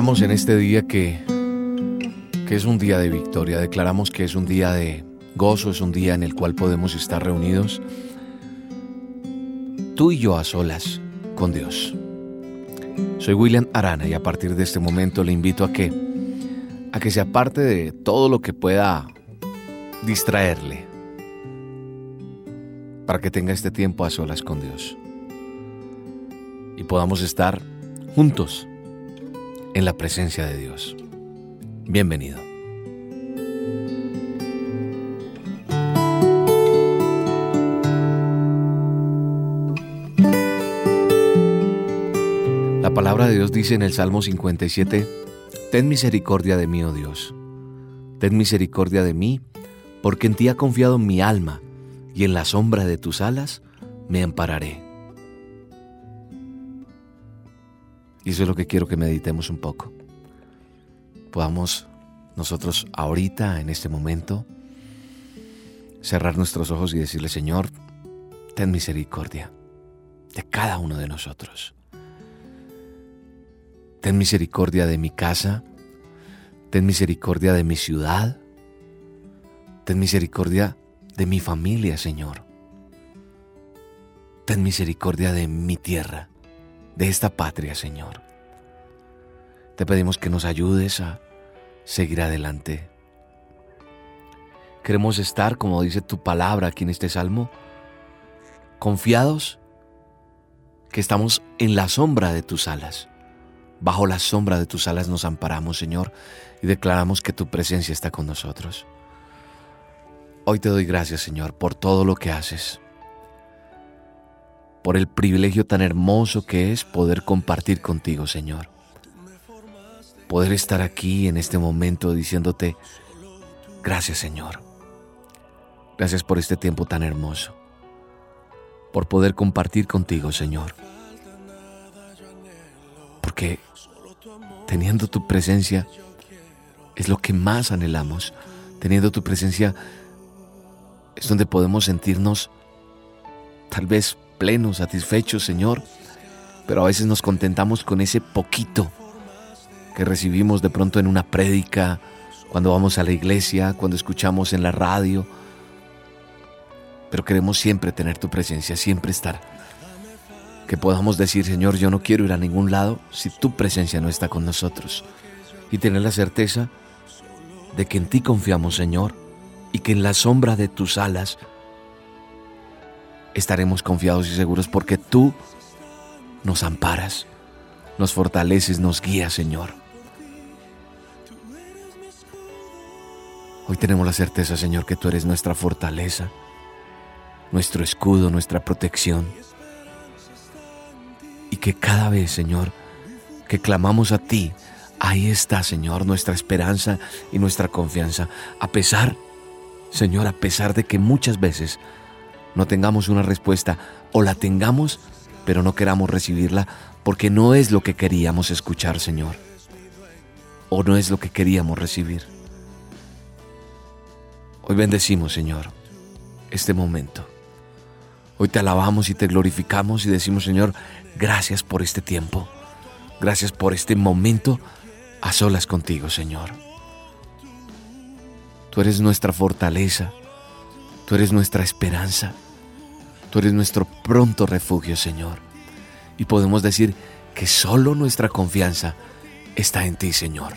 Declaramos en este día que, que es un día de victoria, declaramos que es un día de gozo, es un día en el cual podemos estar reunidos, tú y yo a solas con Dios. Soy William Arana y a partir de este momento le invito a que, a que se aparte de todo lo que pueda distraerle, para que tenga este tiempo a solas con Dios y podamos estar juntos en la presencia de Dios. Bienvenido. La palabra de Dios dice en el Salmo 57, Ten misericordia de mí, oh Dios, ten misericordia de mí, porque en ti ha confiado mi alma, y en la sombra de tus alas me ampararé. Y eso es lo que quiero que meditemos un poco. Podamos nosotros ahorita, en este momento, cerrar nuestros ojos y decirle, Señor, ten misericordia de cada uno de nosotros. Ten misericordia de mi casa, ten misericordia de mi ciudad, ten misericordia de mi familia, Señor. Ten misericordia de mi tierra de esta patria, Señor. Te pedimos que nos ayudes a seguir adelante. Queremos estar, como dice tu palabra aquí en este salmo, confiados que estamos en la sombra de tus alas. Bajo la sombra de tus alas nos amparamos, Señor, y declaramos que tu presencia está con nosotros. Hoy te doy gracias, Señor, por todo lo que haces por el privilegio tan hermoso que es poder compartir contigo, Señor. Poder estar aquí en este momento diciéndote, gracias Señor. Gracias por este tiempo tan hermoso. Por poder compartir contigo, Señor. Porque teniendo tu presencia es lo que más anhelamos. Teniendo tu presencia es donde podemos sentirnos tal vez plenos, satisfechos, Señor, pero a veces nos contentamos con ese poquito que recibimos de pronto en una prédica, cuando vamos a la iglesia, cuando escuchamos en la radio. Pero queremos siempre tener tu presencia, siempre estar. Que podamos decir, Señor, yo no quiero ir a ningún lado si tu presencia no está con nosotros. Y tener la certeza de que en ti confiamos, Señor, y que en la sombra de tus alas estaremos confiados y seguros porque tú nos amparas, nos fortaleces, nos guías, Señor. Hoy tenemos la certeza, Señor, que tú eres nuestra fortaleza, nuestro escudo, nuestra protección. Y que cada vez, Señor, que clamamos a ti, ahí está, Señor, nuestra esperanza y nuestra confianza. A pesar, Señor, a pesar de que muchas veces no tengamos una respuesta o la tengamos, pero no queramos recibirla porque no es lo que queríamos escuchar, Señor. O no es lo que queríamos recibir. Hoy bendecimos, Señor, este momento. Hoy te alabamos y te glorificamos y decimos, Señor, gracias por este tiempo. Gracias por este momento a solas contigo, Señor. Tú eres nuestra fortaleza. Tú eres nuestra esperanza. Tú eres nuestro pronto refugio, Señor. Y podemos decir que solo nuestra confianza está en ti, Señor.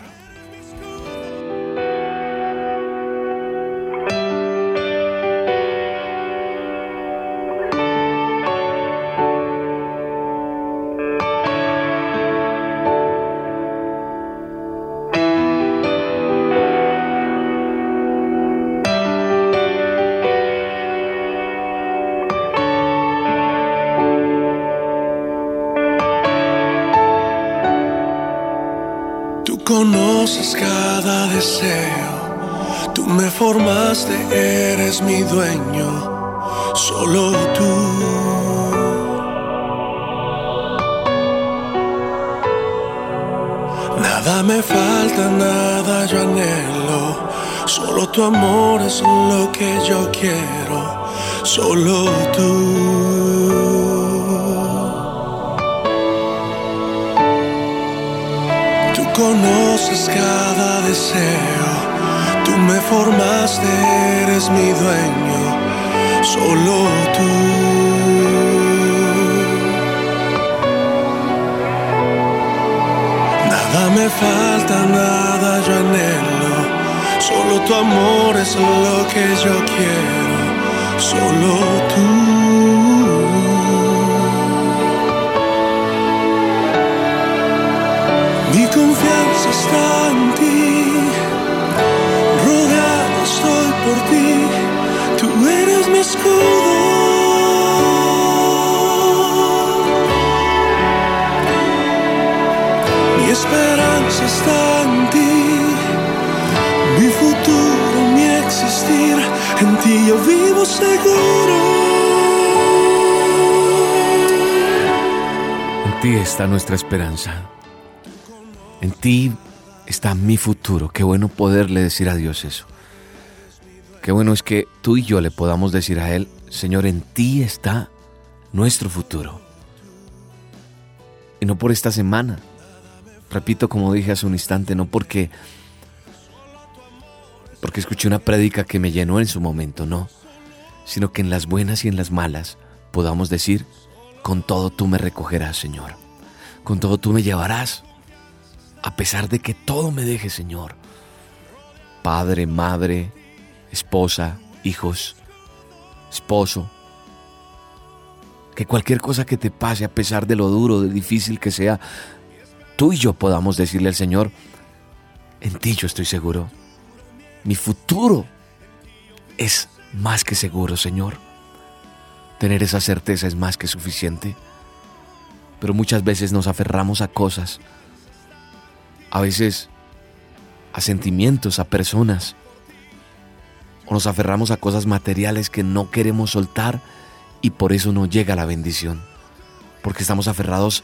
Nada me falta, nada yo anhelo, solo tu amor es lo que yo quiero, solo tú. conoces cada deseo, tú me formaste, eres mi dueño, solo tú. Falta, nada yo anhelo, solo tu amor es lo que yo quiero, solo tú. Mi confianza está en ti, rodeado estoy por ti, tú eres mi escudo. Esperanza está en ti, mi futuro, mi existir, en ti yo vivo seguro. En ti está nuestra esperanza. En ti está mi futuro. Qué bueno poderle decir a Dios eso. Qué bueno es que tú y yo le podamos decir a Él, Señor, en ti está nuestro futuro. Y no por esta semana. Repito como dije hace un instante, no porque porque escuché una prédica que me llenó en su momento, no, sino que en las buenas y en las malas podamos decir, con todo tú me recogerás, Señor. Con todo tú me llevarás a pesar de que todo me deje, Señor. Padre, madre, esposa, hijos, esposo. Que cualquier cosa que te pase, a pesar de lo duro, de difícil que sea, tú y yo podamos decirle al Señor, en ti yo estoy seguro. Mi futuro es más que seguro, Señor. Tener esa certeza es más que suficiente. Pero muchas veces nos aferramos a cosas a veces a sentimientos, a personas, o nos aferramos a cosas materiales que no queremos soltar y por eso no llega la bendición, porque estamos aferrados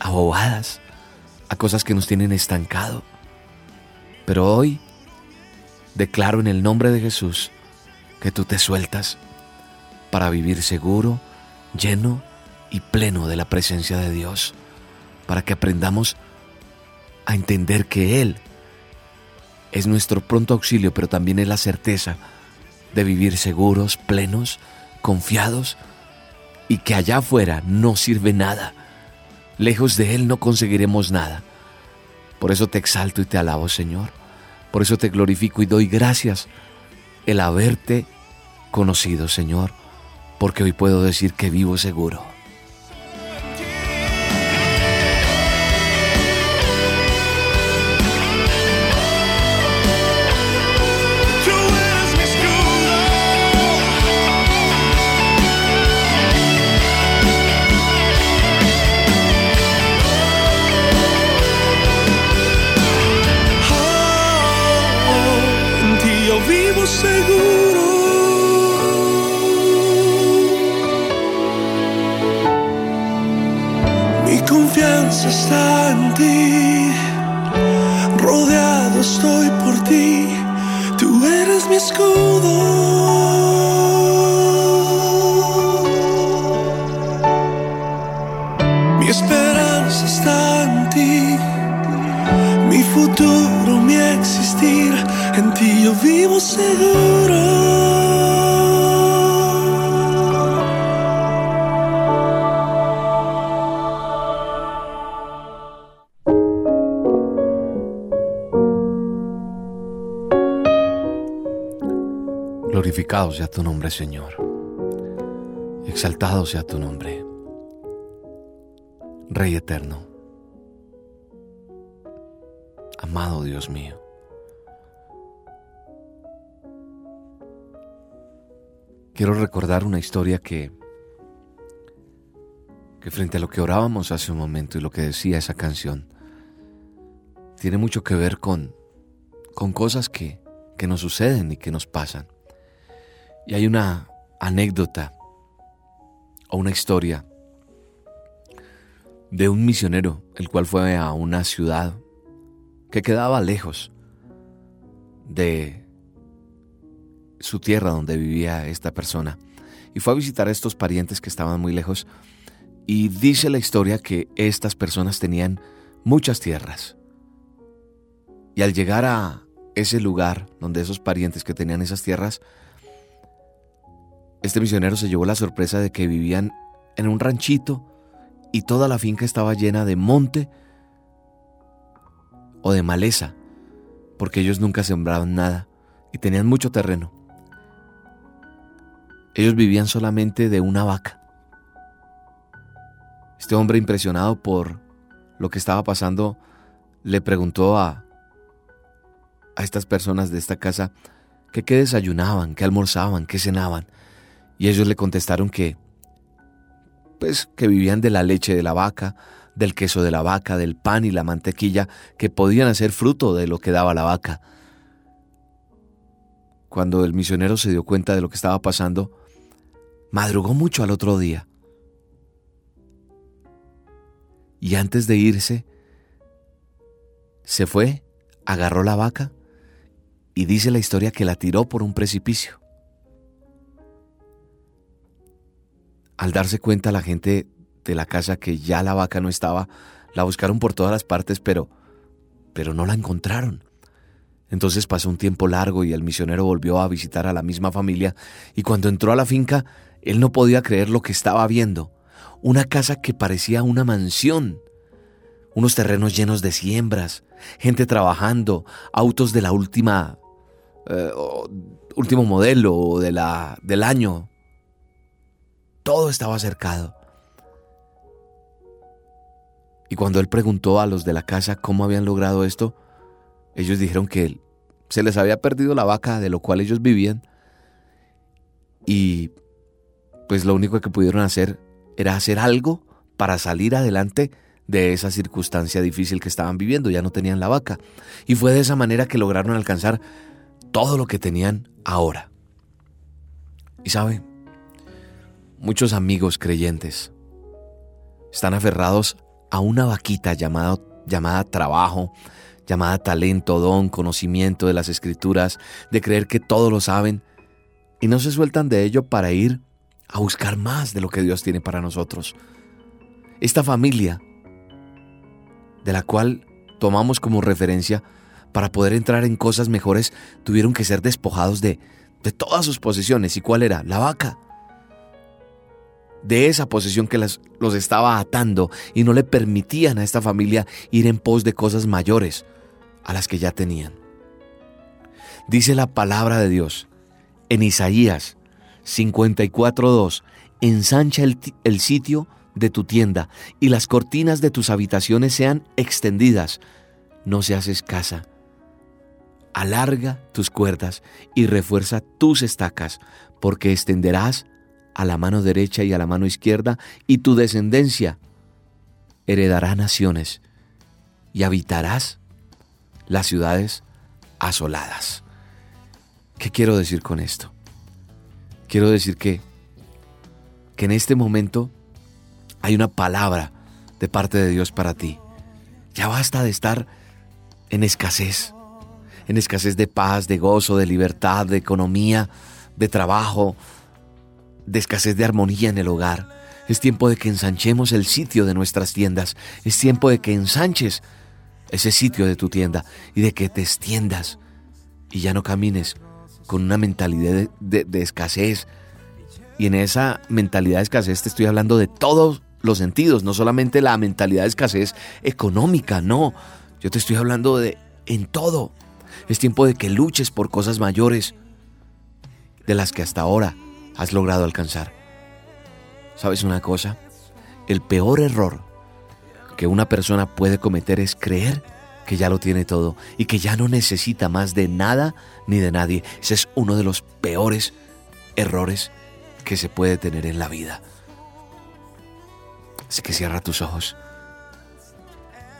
a bobadas, a cosas que nos tienen estancado. Pero hoy declaro en el nombre de Jesús que tú te sueltas para vivir seguro, lleno y pleno de la presencia de Dios, para que aprendamos a entender que Él es nuestro pronto auxilio, pero también es la certeza de vivir seguros, plenos, confiados y que allá afuera no sirve nada. Lejos de Él no conseguiremos nada. Por eso te exalto y te alabo, Señor. Por eso te glorifico y doy gracias el haberte conocido, Señor, porque hoy puedo decir que vivo seguro. Está Sea tu nombre, Señor. Exaltado sea tu nombre. Rey eterno. Amado Dios mío. Quiero recordar una historia que, que frente a lo que orábamos hace un momento y lo que decía esa canción, tiene mucho que ver con, con cosas que, que nos suceden y que nos pasan. Y hay una anécdota o una historia de un misionero, el cual fue a una ciudad que quedaba lejos de su tierra donde vivía esta persona. Y fue a visitar a estos parientes que estaban muy lejos. Y dice la historia que estas personas tenían muchas tierras. Y al llegar a ese lugar donde esos parientes que tenían esas tierras, este misionero se llevó la sorpresa de que vivían en un ranchito y toda la finca estaba llena de monte o de maleza, porque ellos nunca sembraban nada y tenían mucho terreno. Ellos vivían solamente de una vaca. Este hombre impresionado por lo que estaba pasando le preguntó a, a estas personas de esta casa que qué desayunaban, qué almorzaban, qué cenaban. Y ellos le contestaron que pues que vivían de la leche de la vaca, del queso de la vaca, del pan y la mantequilla que podían hacer fruto de lo que daba la vaca. Cuando el misionero se dio cuenta de lo que estaba pasando, madrugó mucho al otro día. Y antes de irse, se fue, agarró la vaca y dice la historia que la tiró por un precipicio. Al darse cuenta la gente de la casa que ya la vaca no estaba, la buscaron por todas las partes, pero pero no la encontraron. Entonces pasó un tiempo largo y el misionero volvió a visitar a la misma familia y cuando entró a la finca, él no podía creer lo que estaba viendo. Una casa que parecía una mansión, unos terrenos llenos de siembras, gente trabajando, autos de la última eh, último modelo de la, del año, todo estaba cercado. Y cuando él preguntó a los de la casa cómo habían logrado esto, ellos dijeron que se les había perdido la vaca de lo cual ellos vivían y pues lo único que pudieron hacer era hacer algo para salir adelante de esa circunstancia difícil que estaban viviendo, ya no tenían la vaca. Y fue de esa manera que lograron alcanzar todo lo que tenían ahora. Y sabe, Muchos amigos creyentes están aferrados a una vaquita llamada, llamada trabajo, llamada talento, don, conocimiento de las escrituras, de creer que todo lo saben, y no se sueltan de ello para ir a buscar más de lo que Dios tiene para nosotros. Esta familia, de la cual tomamos como referencia para poder entrar en cosas mejores, tuvieron que ser despojados de, de todas sus posesiones. ¿Y cuál era? La vaca de esa posesión que los estaba atando y no le permitían a esta familia ir en pos de cosas mayores a las que ya tenían. Dice la palabra de Dios en Isaías 54.2, ensancha el, el sitio de tu tienda y las cortinas de tus habitaciones sean extendidas, no seas escasa. Alarga tus cuerdas y refuerza tus estacas, porque extenderás a la mano derecha y a la mano izquierda, y tu descendencia heredará naciones y habitarás las ciudades asoladas. ¿Qué quiero decir con esto? Quiero decir que, que en este momento hay una palabra de parte de Dios para ti. Ya basta de estar en escasez, en escasez de paz, de gozo, de libertad, de economía, de trabajo, de escasez de armonía en el hogar. Es tiempo de que ensanchemos el sitio de nuestras tiendas. Es tiempo de que ensanches ese sitio de tu tienda y de que te extiendas y ya no camines con una mentalidad de, escasez. Y en esa mentalidad de escasez te estoy hablando de todos los sentidos, no solamente la mentalidad de escasez económica, no. Yo te estoy hablando de en todo. Es tiempo de que luches por cosas mayores de las que hasta ahora has logrado alcanzar. ¿Sabes una cosa? El peor error que una persona puede cometer es creer que ya lo tiene todo y que ya no necesita más de nada ni de nadie. Ese es uno de los peores errores que se puede tener en la vida. Así que cierra tus ojos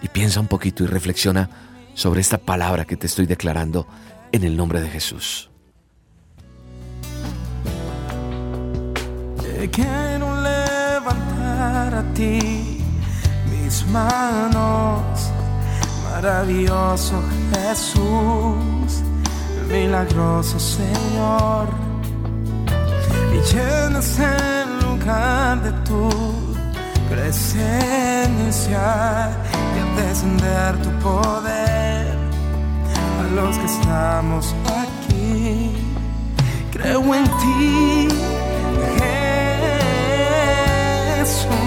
y piensa un poquito y reflexiona sobre esta palabra que te estoy declarando en el nombre de Jesús. Quiero levantar a ti mis manos, maravilloso Jesús, milagroso Señor, y llenas el lugar de tu presencia y al descender tu poder a los que estamos aquí. Creo en ti Recibe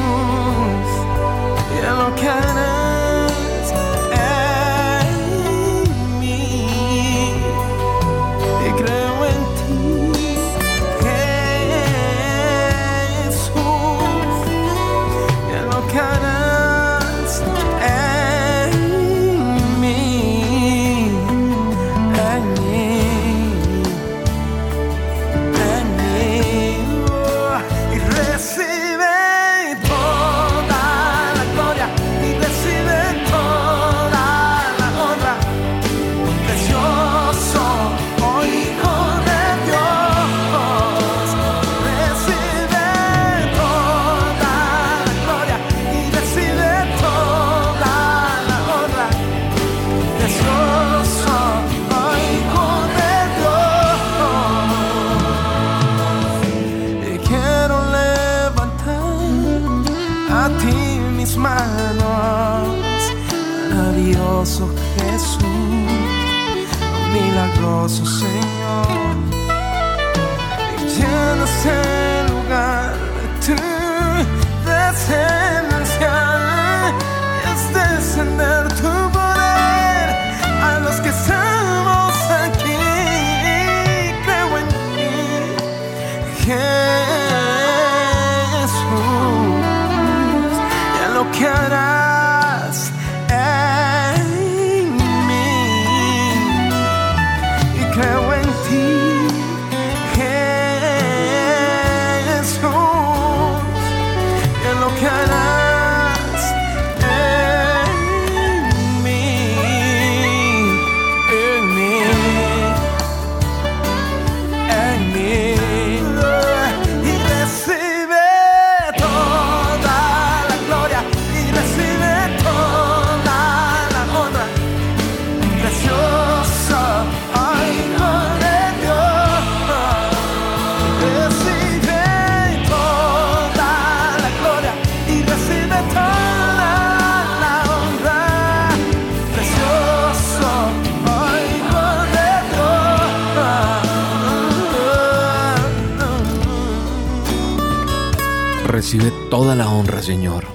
toda la honra, Señor.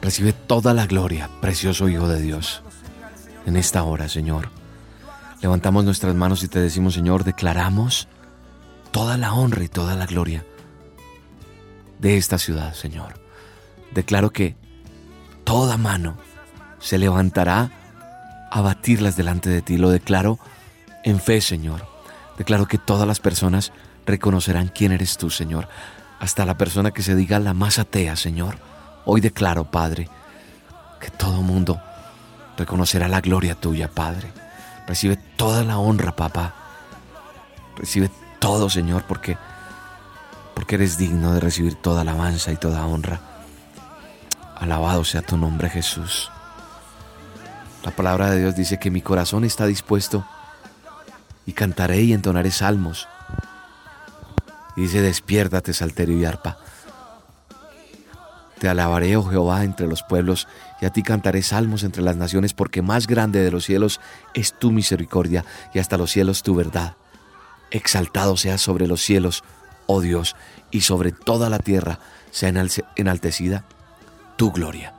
Recibe toda la gloria, precioso Hijo de Dios. En esta hora, Señor, levantamos nuestras manos y te decimos, Señor, declaramos toda la honra y toda la gloria de esta ciudad, Señor. Declaro que toda mano se levantará a batirlas delante de ti. Lo declaro en fe, Señor. Declaro que todas las personas reconocerán quién eres tú, Señor hasta la persona que se diga la más atea, Señor. Hoy declaro, Padre, que todo mundo reconocerá la gloria tuya, Padre. Recibe toda la honra, papá. Recibe todo, Señor, porque porque eres digno de recibir toda alabanza y toda honra. Alabado sea tu nombre, Jesús. La palabra de Dios dice que mi corazón está dispuesto y cantaré y entonaré salmos y dice, despiértate, salterio y arpa. Te alabaré, oh Jehová, entre los pueblos, y a ti cantaré salmos entre las naciones, porque más grande de los cielos es tu misericordia, y hasta los cielos tu verdad. Exaltado sea sobre los cielos, oh Dios, y sobre toda la tierra sea enaltecida tu gloria.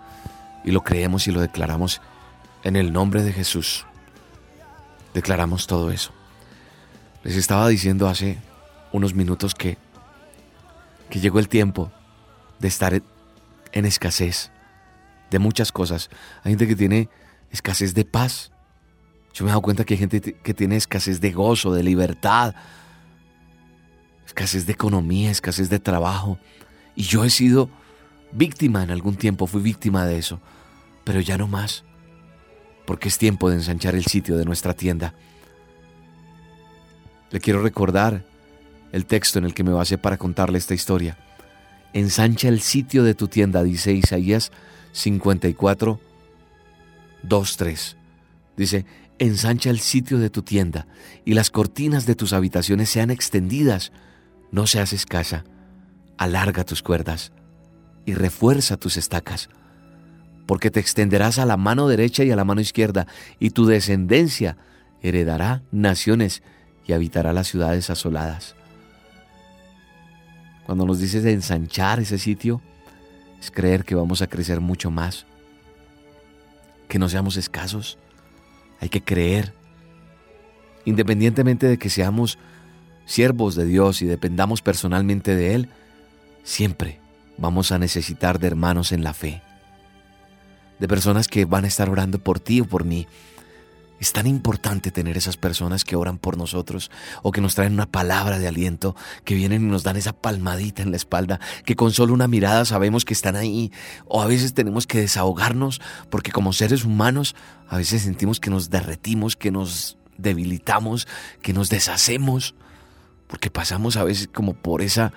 Y lo creemos y lo declaramos en el nombre de Jesús. Declaramos todo eso. Les estaba diciendo hace unos minutos que, que llegó el tiempo de estar en escasez de muchas cosas. Hay gente que tiene escasez de paz. Yo me he dado cuenta que hay gente que tiene escasez de gozo, de libertad, escasez de economía, escasez de trabajo. Y yo he sido víctima en algún tiempo, fui víctima de eso, pero ya no más. porque es tiempo de ensanchar el sitio de nuestra tienda. Le quiero recordar el texto en el que me basé para contarle esta historia. Ensancha el sitio de tu tienda, dice Isaías 54, 2, 3. Dice, ensancha el sitio de tu tienda y las cortinas de tus habitaciones sean extendidas. No seas escasa. Alarga tus cuerdas y refuerza tus estacas, porque te extenderás a la mano derecha y a la mano izquierda, y tu descendencia heredará naciones y habitará las ciudades asoladas. Cuando nos dices de ensanchar ese sitio, es creer que vamos a crecer mucho más, que no seamos escasos. Hay que creer, independientemente de que seamos siervos de Dios y dependamos personalmente de Él, siempre vamos a necesitar de hermanos en la fe, de personas que van a estar orando por ti o por mí, es tan importante tener esas personas que oran por nosotros o que nos traen una palabra de aliento, que vienen y nos dan esa palmadita en la espalda, que con solo una mirada sabemos que están ahí. O a veces tenemos que desahogarnos porque como seres humanos a veces sentimos que nos derretimos, que nos debilitamos, que nos deshacemos, porque pasamos a veces como por esa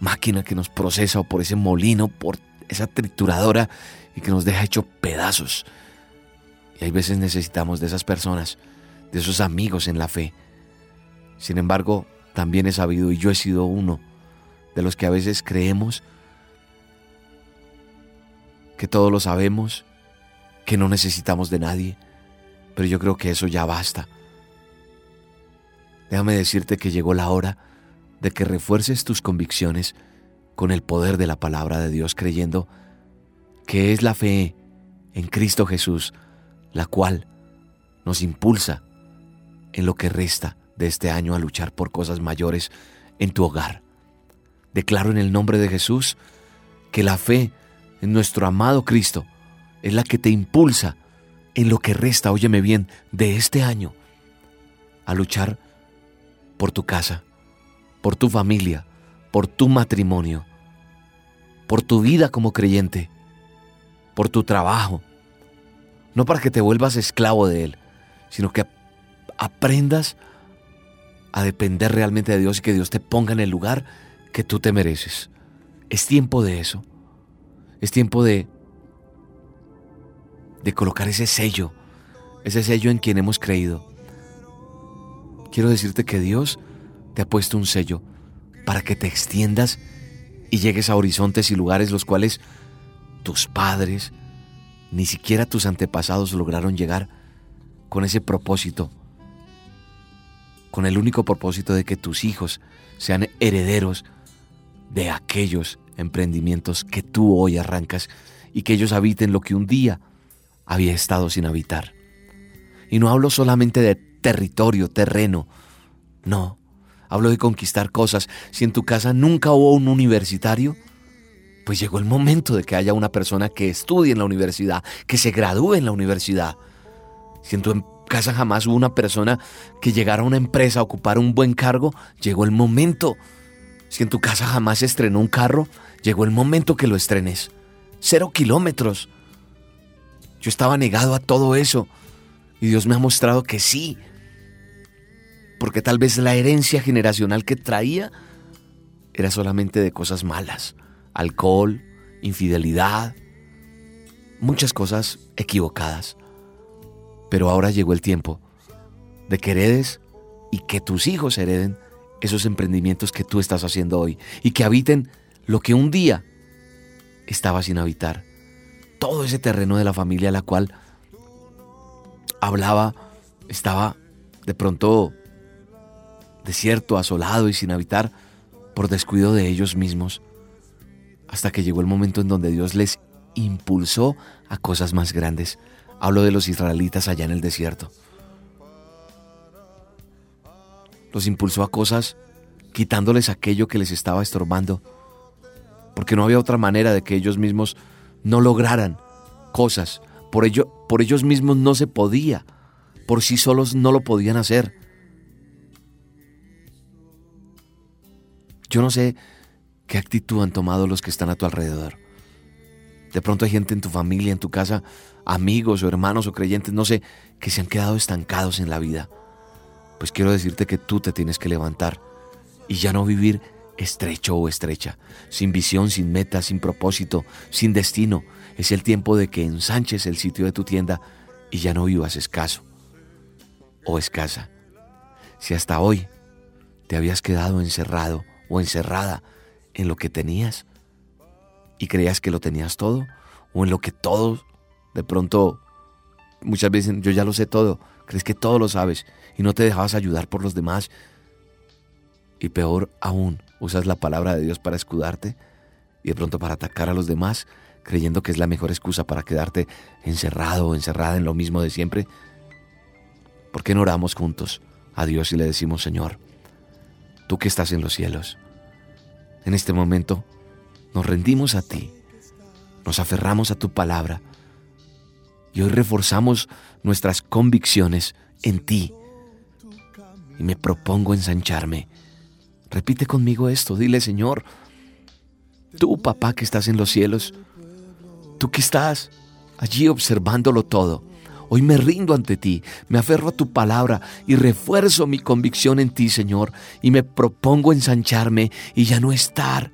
máquina que nos procesa o por ese molino, por esa trituradora y que nos deja hecho pedazos. Y hay veces necesitamos de esas personas, de esos amigos en la fe. Sin embargo, también he sabido y yo he sido uno de los que a veces creemos que todo lo sabemos, que no necesitamos de nadie, pero yo creo que eso ya basta. Déjame decirte que llegó la hora de que refuerces tus convicciones con el poder de la palabra de Dios, creyendo que es la fe en Cristo Jesús la cual nos impulsa en lo que resta de este año a luchar por cosas mayores en tu hogar. Declaro en el nombre de Jesús que la fe en nuestro amado Cristo es la que te impulsa en lo que resta, óyeme bien, de este año a luchar por tu casa, por tu familia, por tu matrimonio, por tu vida como creyente, por tu trabajo, no para que te vuelvas esclavo de Él, sino que aprendas a depender realmente de Dios y que Dios te ponga en el lugar que tú te mereces. Es tiempo de eso. Es tiempo de de colocar ese sello, ese sello en quien hemos creído. Quiero decirte que Dios te ha puesto un sello para que te extiendas y llegues a horizontes y lugares los cuales tus padres, ni siquiera tus antepasados lograron llegar con ese propósito, con el único propósito de que tus hijos sean herederos de aquellos emprendimientos que tú hoy arrancas y que ellos habiten lo que un día había estado sin habitar. Y no hablo solamente de territorio, terreno, no, hablo de conquistar cosas. Si en tu casa nunca hubo un universitario, pues llegó el momento de que haya una persona que estudie en la universidad, que se gradúe en la universidad. Si en tu casa jamás hubo una persona que llegara a una empresa a ocupar un buen cargo, llegó el momento. Si en tu casa jamás se estrenó un carro, llegó el momento que lo estrenes. Cero kilómetros. Yo estaba negado a todo eso y Dios me ha mostrado que sí. Porque tal vez la herencia generacional que traía era solamente de cosas malas alcohol, infidelidad, muchas cosas equivocadas. Pero ahora llegó el tiempo de que heredes y que tus hijos hereden esos emprendimientos que tú estás haciendo hoy y que habiten lo que un día estaba sin habitar. Todo ese terreno de la familia a la cual hablaba estaba de pronto desierto, asolado y sin habitar por descuido de ellos mismos hasta que llegó el momento en donde Dios les impulsó a cosas más grandes. Hablo de los israelitas allá en el desierto. Los impulsó a cosas quitándoles aquello que les estaba estorbando, porque no había otra manera de que ellos mismos no lograran cosas. Por, ello, por ellos mismos no se podía, por sí solos no lo podían hacer. Yo no sé ¿Qué actitud han tomado los que están a tu alrededor? De pronto hay gente en tu familia, en tu casa, amigos o hermanos o creyentes, no sé, que se han quedado estancados en la vida. Pues quiero decirte que tú te tienes que levantar y ya no vivir estrecho o estrecha, sin visión, sin meta, sin propósito, sin destino. Es el tiempo de que ensanches el sitio de tu tienda y ya no vivas escaso o escasa. Si hasta hoy te habías quedado encerrado o encerrada en lo que tenías y creías que lo tenías todo, o en lo que todos, de pronto, muchas veces yo ya lo sé todo, crees que todo lo sabes y no te dejabas ayudar por los demás. Y peor aún, usas la palabra de Dios para escudarte y de pronto para atacar a los demás, creyendo que es la mejor excusa para quedarte encerrado o encerrada en lo mismo de siempre. ¿Por qué no oramos juntos a Dios y le decimos, Señor, tú que estás en los cielos, en este momento nos rendimos a ti, nos aferramos a tu palabra y hoy reforzamos nuestras convicciones en ti. Y me propongo ensancharme. Repite conmigo esto, dile Señor, tú papá que estás en los cielos, tú que estás allí observándolo todo, Hoy me rindo ante ti, me aferro a tu palabra y refuerzo mi convicción en ti, Señor, y me propongo ensancharme y ya no estar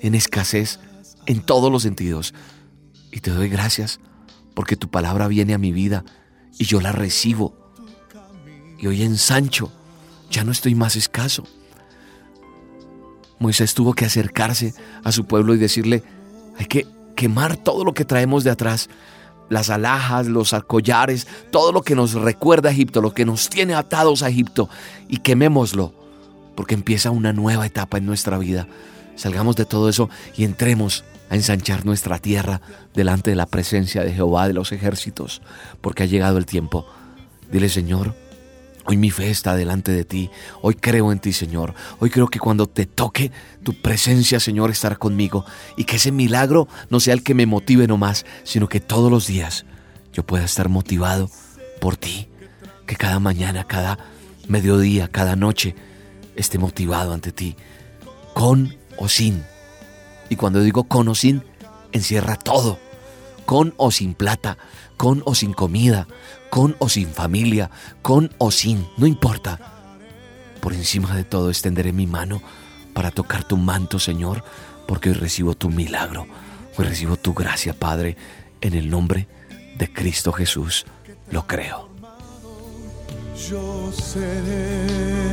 en escasez en todos los sentidos. Y te doy gracias porque tu palabra viene a mi vida y yo la recibo. Y hoy ensancho, ya no estoy más escaso. Moisés tuvo que acercarse a su pueblo y decirle, hay que quemar todo lo que traemos de atrás las alhajas, los collares, todo lo que nos recuerda a Egipto, lo que nos tiene atados a Egipto, y quemémoslo, porque empieza una nueva etapa en nuestra vida. Salgamos de todo eso y entremos a ensanchar nuestra tierra delante de la presencia de Jehová de los ejércitos, porque ha llegado el tiempo. Dile, Señor, Hoy mi fe está delante de ti. Hoy creo en ti, Señor. Hoy creo que cuando te toque, tu presencia, Señor, estará conmigo. Y que ese milagro no sea el que me motive nomás, sino que todos los días yo pueda estar motivado por ti. Que cada mañana, cada mediodía, cada noche esté motivado ante ti. Con o sin. Y cuando digo con o sin, encierra todo. Con o sin plata, con o sin comida, con o sin familia, con o sin, no importa. Por encima de todo extenderé mi mano para tocar tu manto, Señor, porque hoy recibo tu milagro, hoy recibo tu gracia, Padre, en el nombre de Cristo Jesús. Lo creo. Yo seré.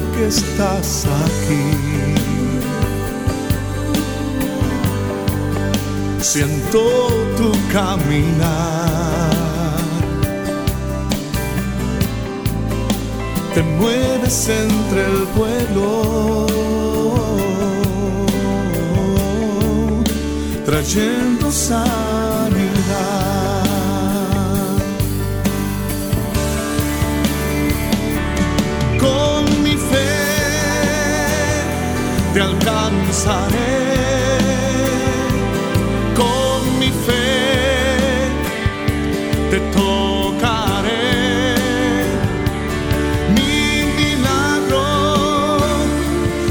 estás aquí. Siento tu caminar. Te mueves entre el pueblo, trayendo sanidad. Alcanzaré. Con mi fe te tocaré. Mi milagro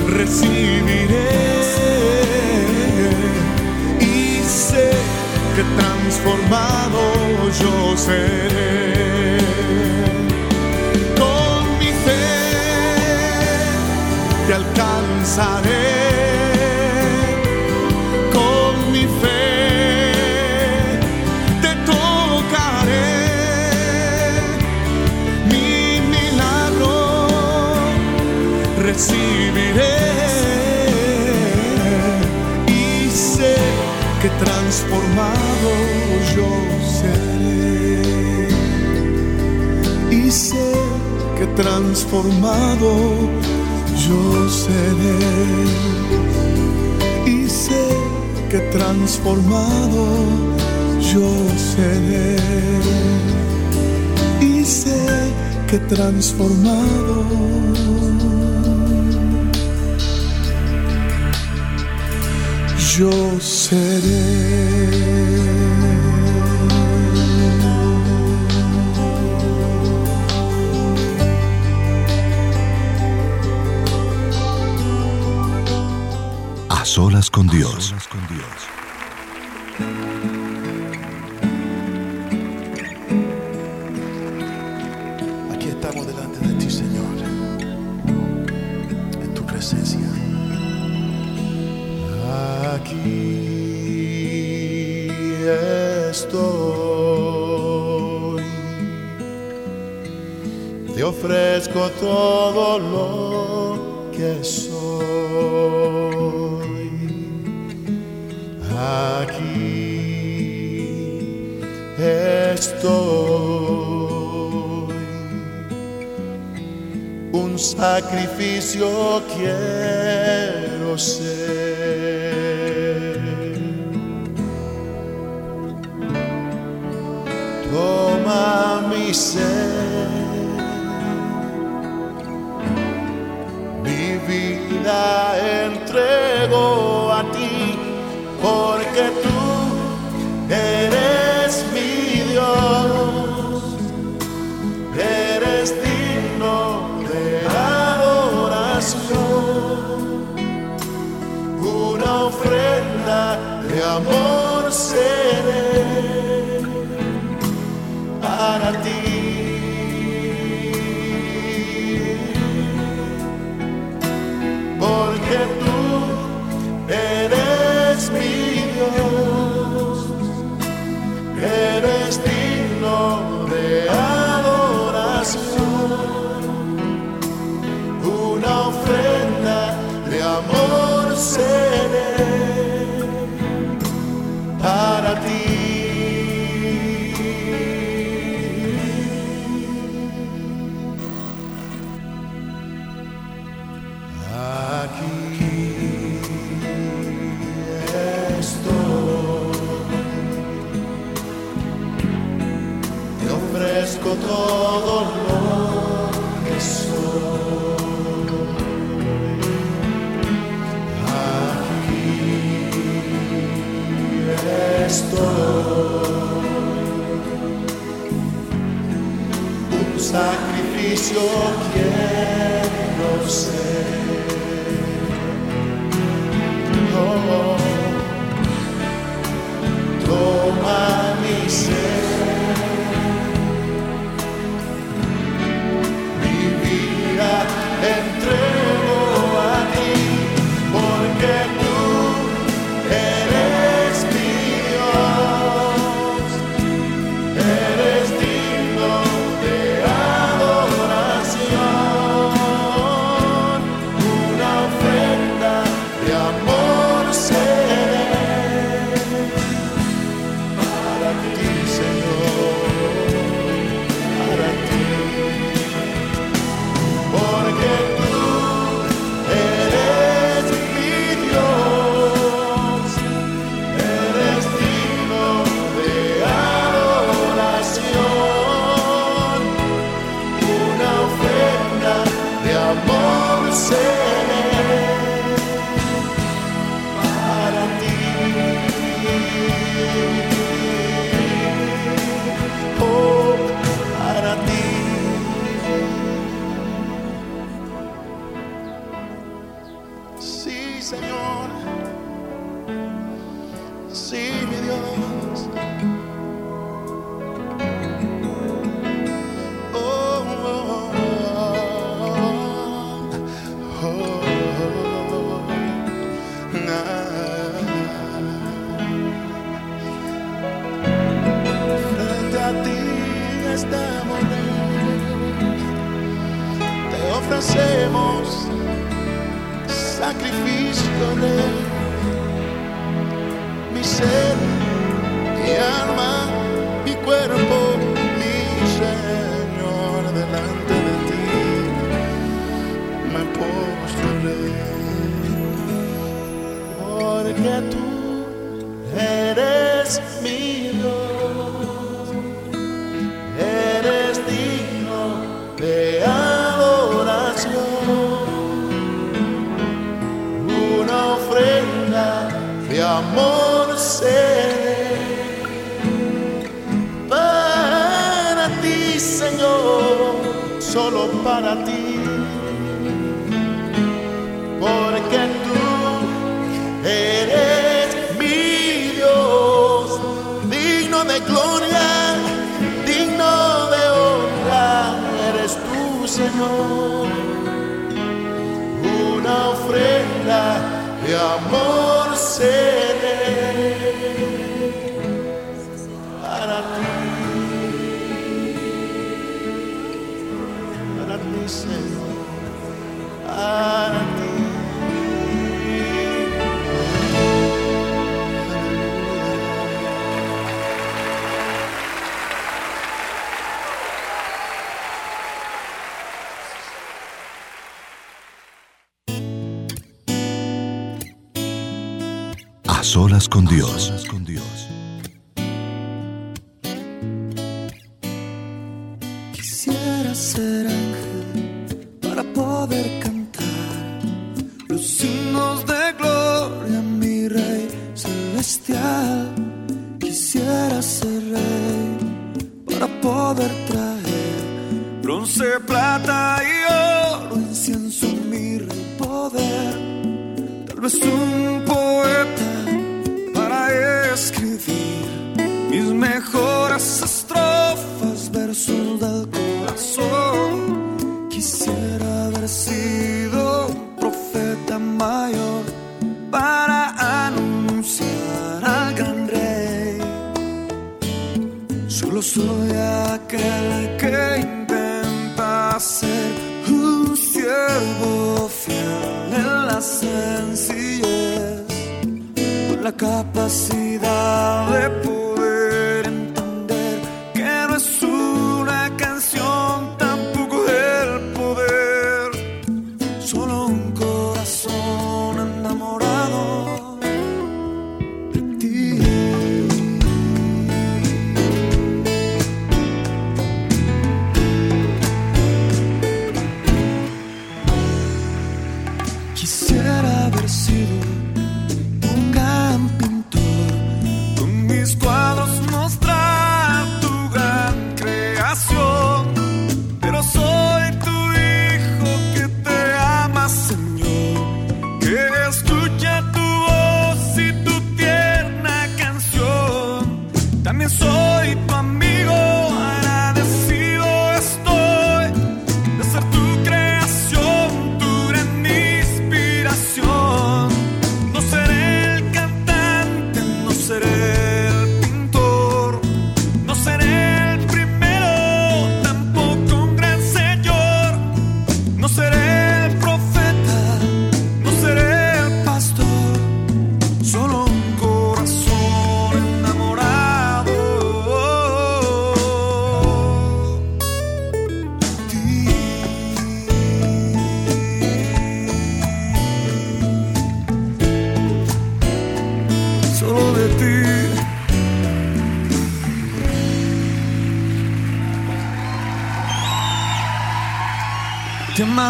recibiré. Y sé que transformado yo seré. Transformado yo seré y sé que transformado yo seré. Y sé que transformado yo seré. Y sé que transformado yo seré. solas con Dios. Aquí ofrezco todo lo que soy. aquí estoy. Un sacrificio quiero ser. Toma mi ser, entrego a ti porque tú eres mi Dios, eres digno de adoración, una ofrenda de amor seré gloria, digno de honra, eres tú, Señor. Una ofrenda de amor será. con Dios. capacidad de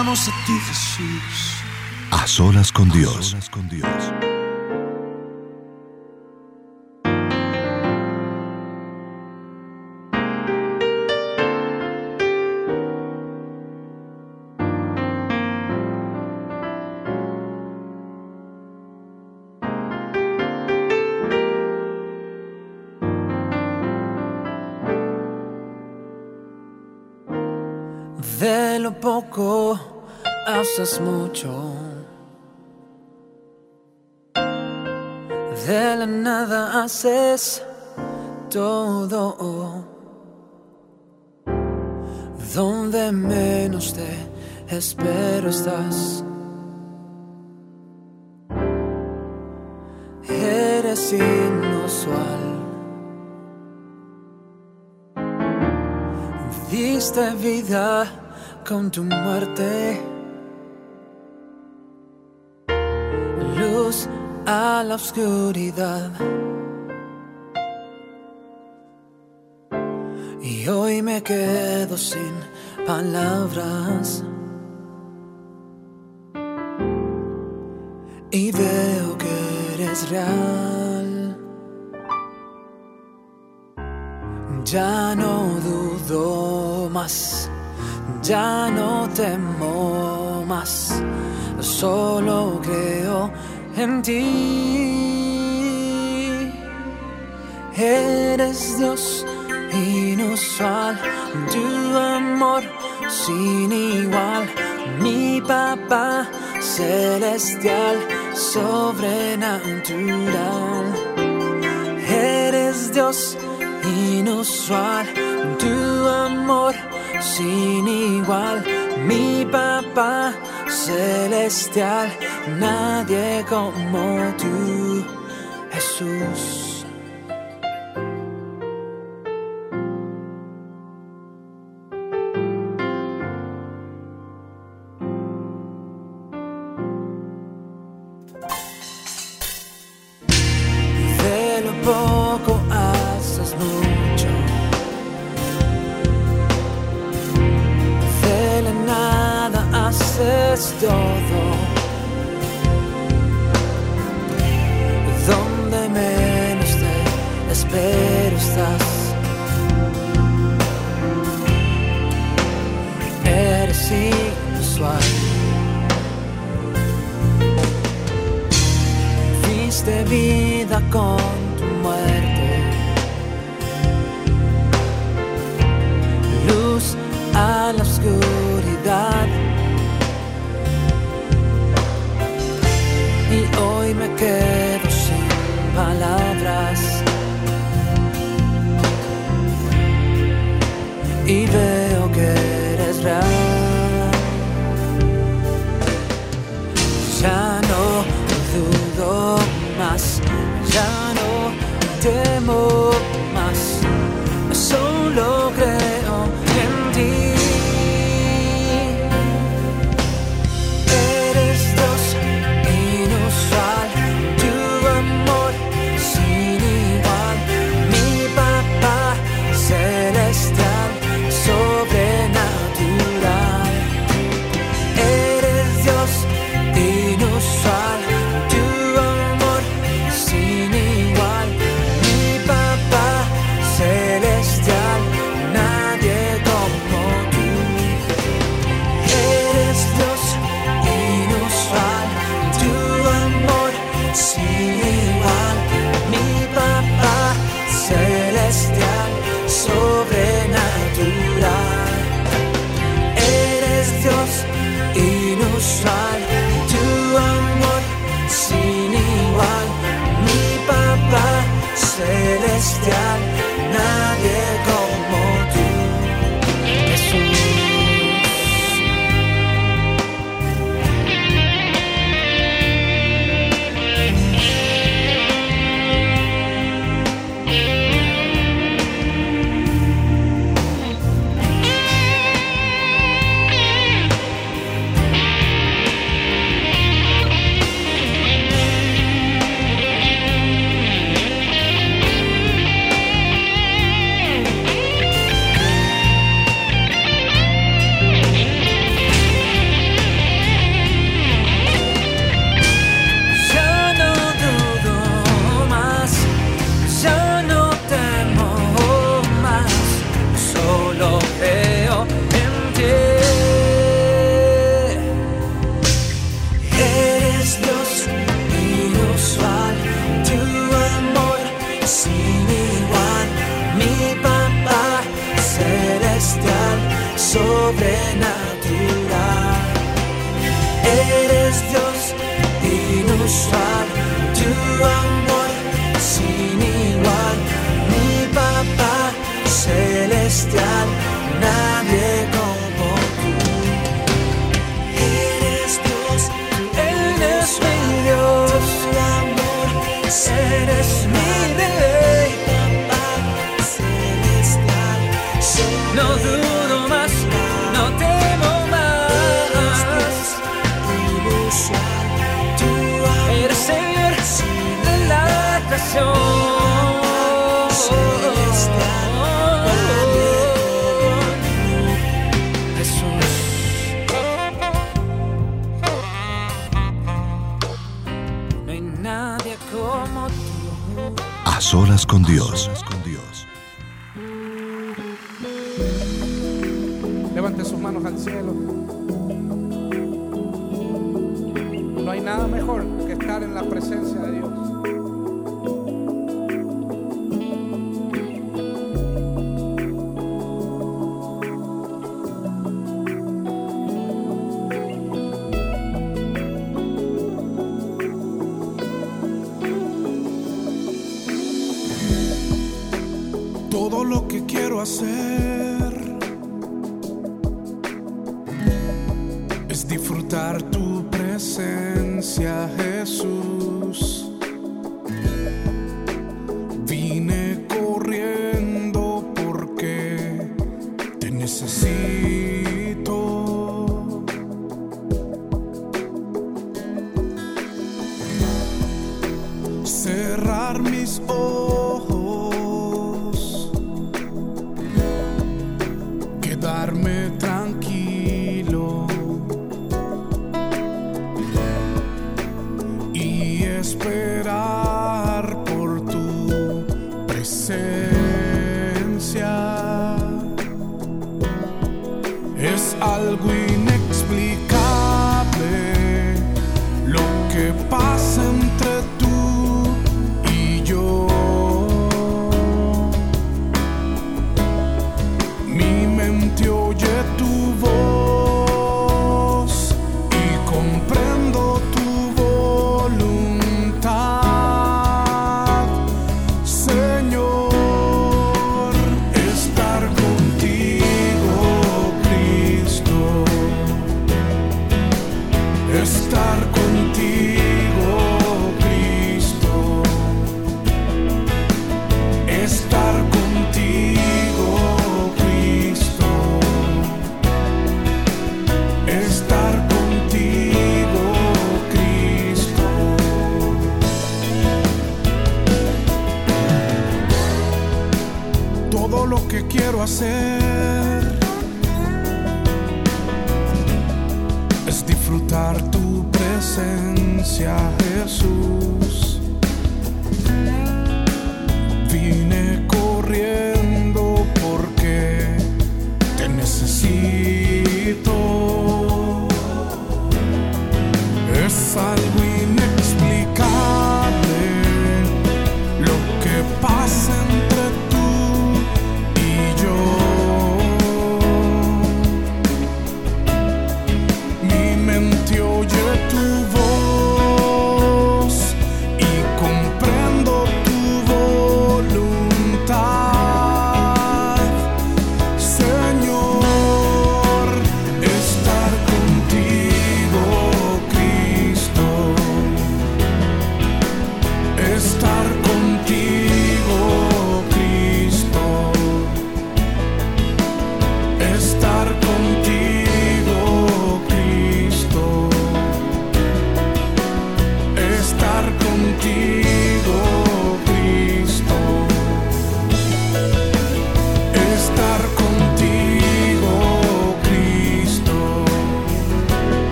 A ti, Jesús. A solas con Dios. A solas con Dios. De poco haces mucho. De la nada haces todo. Donde menos te espero estás. Eres inusual. Diste vida con tu muerte. luz a la oscuridad. Y hoy me quedo sin palabras. Y veo que eres real. Ya no dudo más, ya no temo más, solo creo en ti. Eres Dios inusual, tu amor sin igual, mi papá celestial, sobrenatural. Eres Dios inusual, tu amor sin igual, mi papá celestial, nadie como tú, Jesús. Dios y nos ha con Dios. cerrar mis ojos.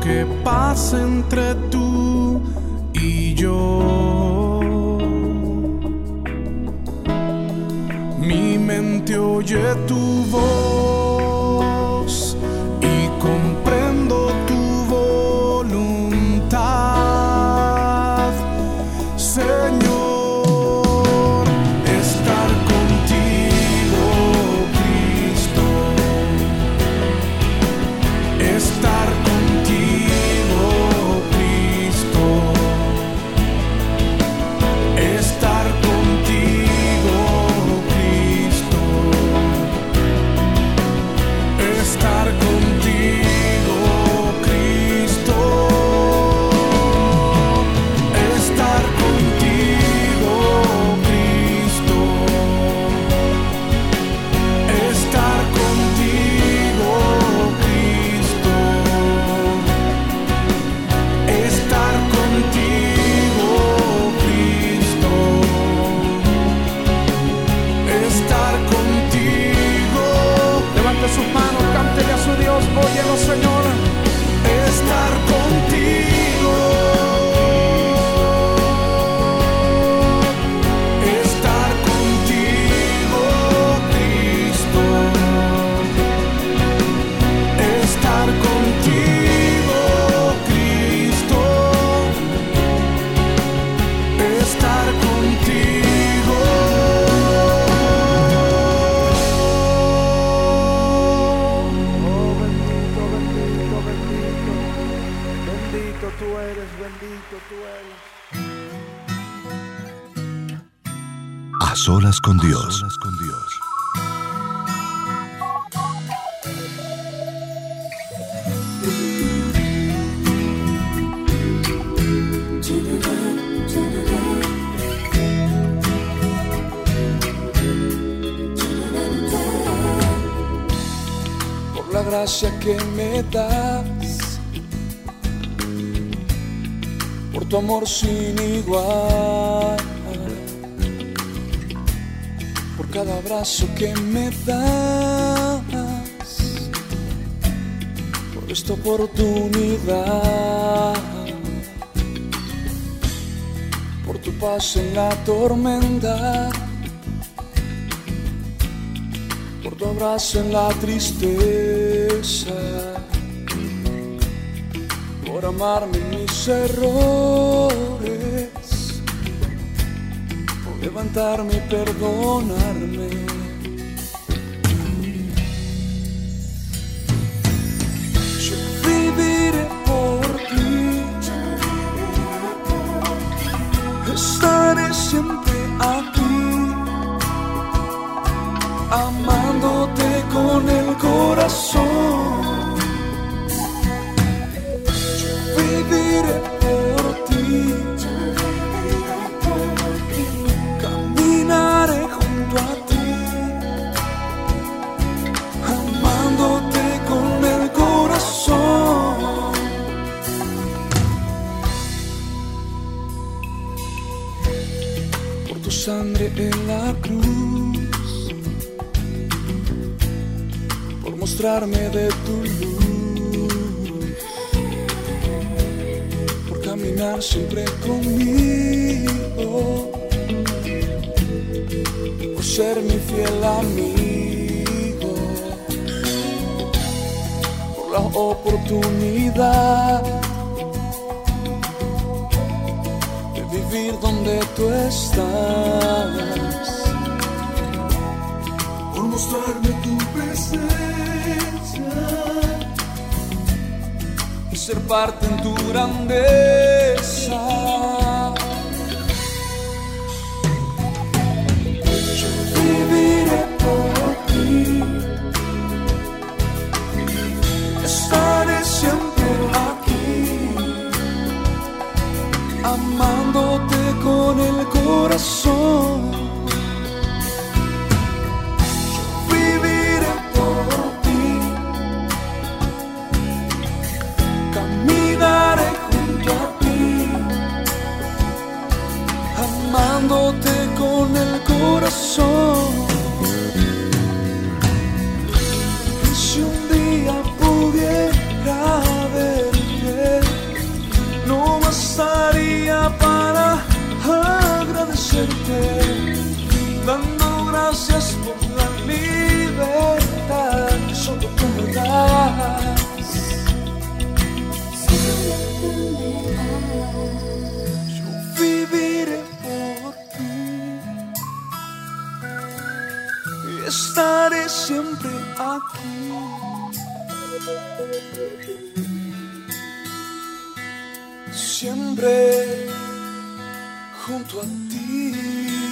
que pasa entre tú y yo. Mi mente oye tu voz. Bendito tú eres. A solas con Dios. con Dios. Por la gracia que me das, tu amor sin igual, por cada abrazo que me das, por esta oportunidad, por tu paz en la tormenta. por tu abrazo en la tristeza, por amarme en mis errores, por levantarme y perdonarme. Tu sangre en la cruz. Por mostrarme de tu luz, por caminar siempre conmigo, por ser mi fiel amigo, por la oportunidad vivir donde tú estás por mostrarme tu presencia y ser parte en tu grandeza. El estaré siempre aquí. Siempre junto a ti.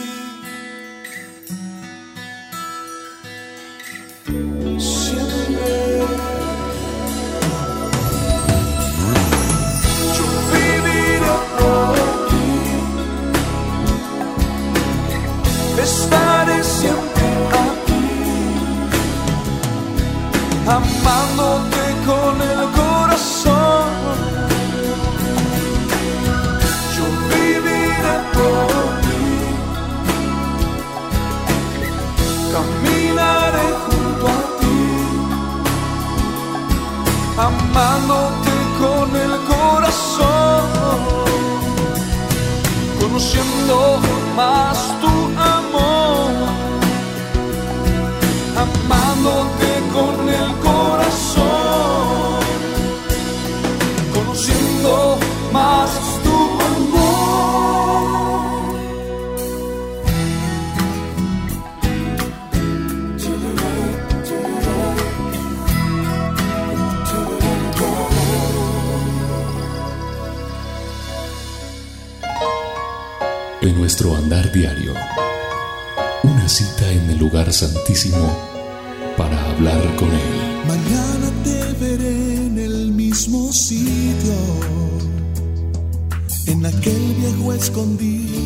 Amándote con el corazón. Yo viviré por ti, caminaré junto a ti. Amándote con el corazón, conociendo más tu amándote con el corazón, conociendo más tu amor. En nuestro andar diario, una cita en el lugar santísimo para hablar con Él. Mañana te veré en el mismo sitio. En aquel viejo estar.